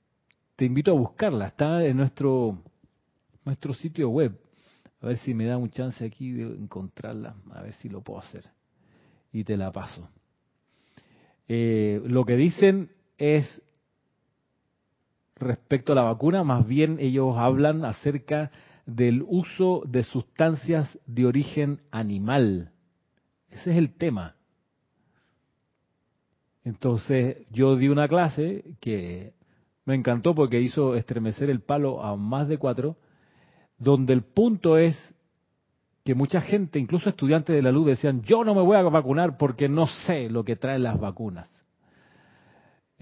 te invito a buscarla. Está en nuestro, nuestro sitio web. A ver si me da un chance aquí de encontrarla. A ver si lo puedo hacer. Y te la paso. Eh, lo que dicen es respecto a la vacuna, más bien ellos hablan acerca del uso de sustancias de origen animal. Ese es el tema. Entonces yo di una clase que me encantó porque hizo estremecer el palo a más de cuatro, donde el punto es que mucha gente, incluso estudiantes de la luz, decían, yo no me voy a vacunar porque no sé lo que traen las vacunas.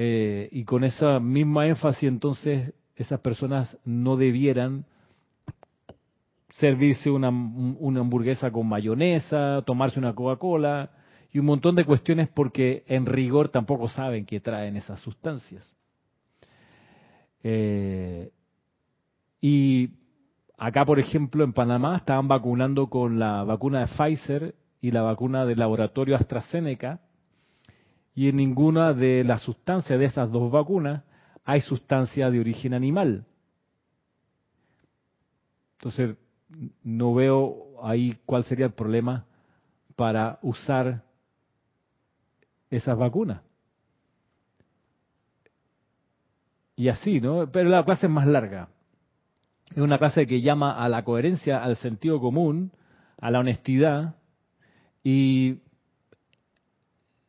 Eh, y con esa misma énfasis entonces esas personas no debieran servirse una, hamburguesa con mayonesa, tomarse una Coca-Cola y un montón de cuestiones porque en rigor tampoco saben qué traen esas sustancias. Eh, y acá, por ejemplo, en Panamá estaban vacunando con la vacuna de Pfizer y la vacuna del laboratorio AstraZeneca y en ninguna de las sustancias de esas dos vacunas hay sustancia de origen animal. Entonces, no veo ahí cuál sería el problema para usar esas vacunas. Y así, ¿no? Pero la clase es más larga. Es una clase que llama a la coherencia, al sentido común, a la honestidad. Y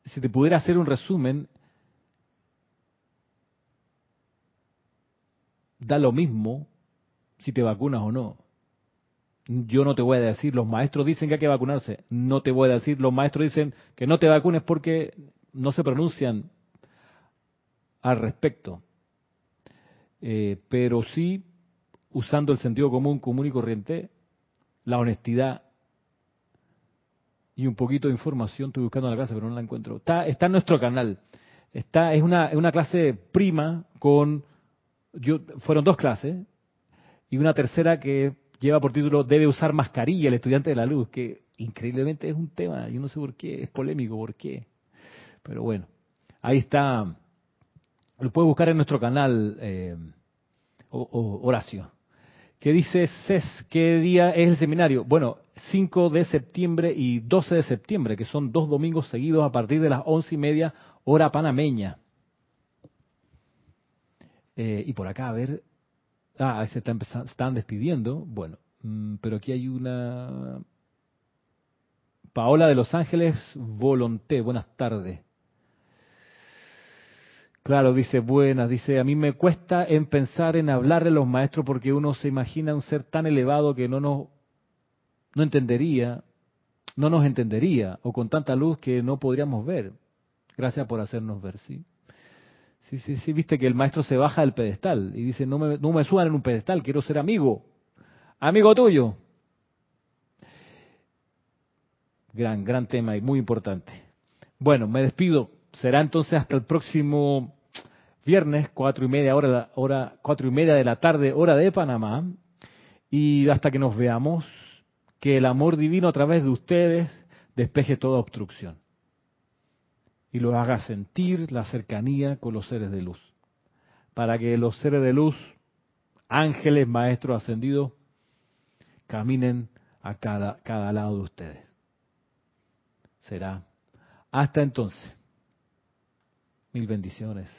si te pudiera hacer un resumen, da lo mismo si te vacunas o no. Yo no te voy a decir, los maestros dicen que hay que vacunarse. No te voy a decir, los maestros dicen que no te vacunes porque no se pronuncian al respecto. Eh, pero sí usando el sentido común, común y corriente, la honestidad y un poquito de información. Estoy buscando la clase, pero no la encuentro. Está, está en nuestro canal. Está, es una, una clase prima con, yo, fueron dos clases y una tercera que lleva por título Debe usar mascarilla el estudiante de la luz, que increíblemente es un tema, yo no sé por qué, es polémico, por qué. Pero bueno, ahí está, lo puedes buscar en nuestro canal, eh, Horacio. ¿Qué dice CES? ¿Qué día es el seminario? Bueno, 5 de septiembre y 12 de septiembre, que son dos domingos seguidos a partir de las once y media hora panameña. Eh, y por acá, a ver. Ah, se están, están despidiendo. Bueno, mm, pero aquí hay una. Paola de Los Ángeles Volonté. Buenas tardes. Claro, dice buenas, dice, a mí me cuesta en pensar en hablar de los maestros porque uno se imagina un ser tan elevado que no nos no entendería, no nos entendería, o con tanta luz que no podríamos ver. Gracias por hacernos ver, sí. Sí, sí, sí, viste que el maestro se baja del pedestal y dice, no me, no me suban en un pedestal, quiero ser amigo, amigo tuyo. Gran, gran tema y muy importante. Bueno, me despido será entonces hasta el próximo viernes, cuatro y media hora, hora, cuatro y media de la tarde, hora de Panamá, y hasta que nos veamos, que el amor divino a través de ustedes despeje toda obstrucción y lo haga sentir la cercanía con los seres de luz, para que los seres de luz, ángeles, maestros ascendidos, caminen a cada, cada lado de ustedes. Será hasta entonces. Mil bendiciones.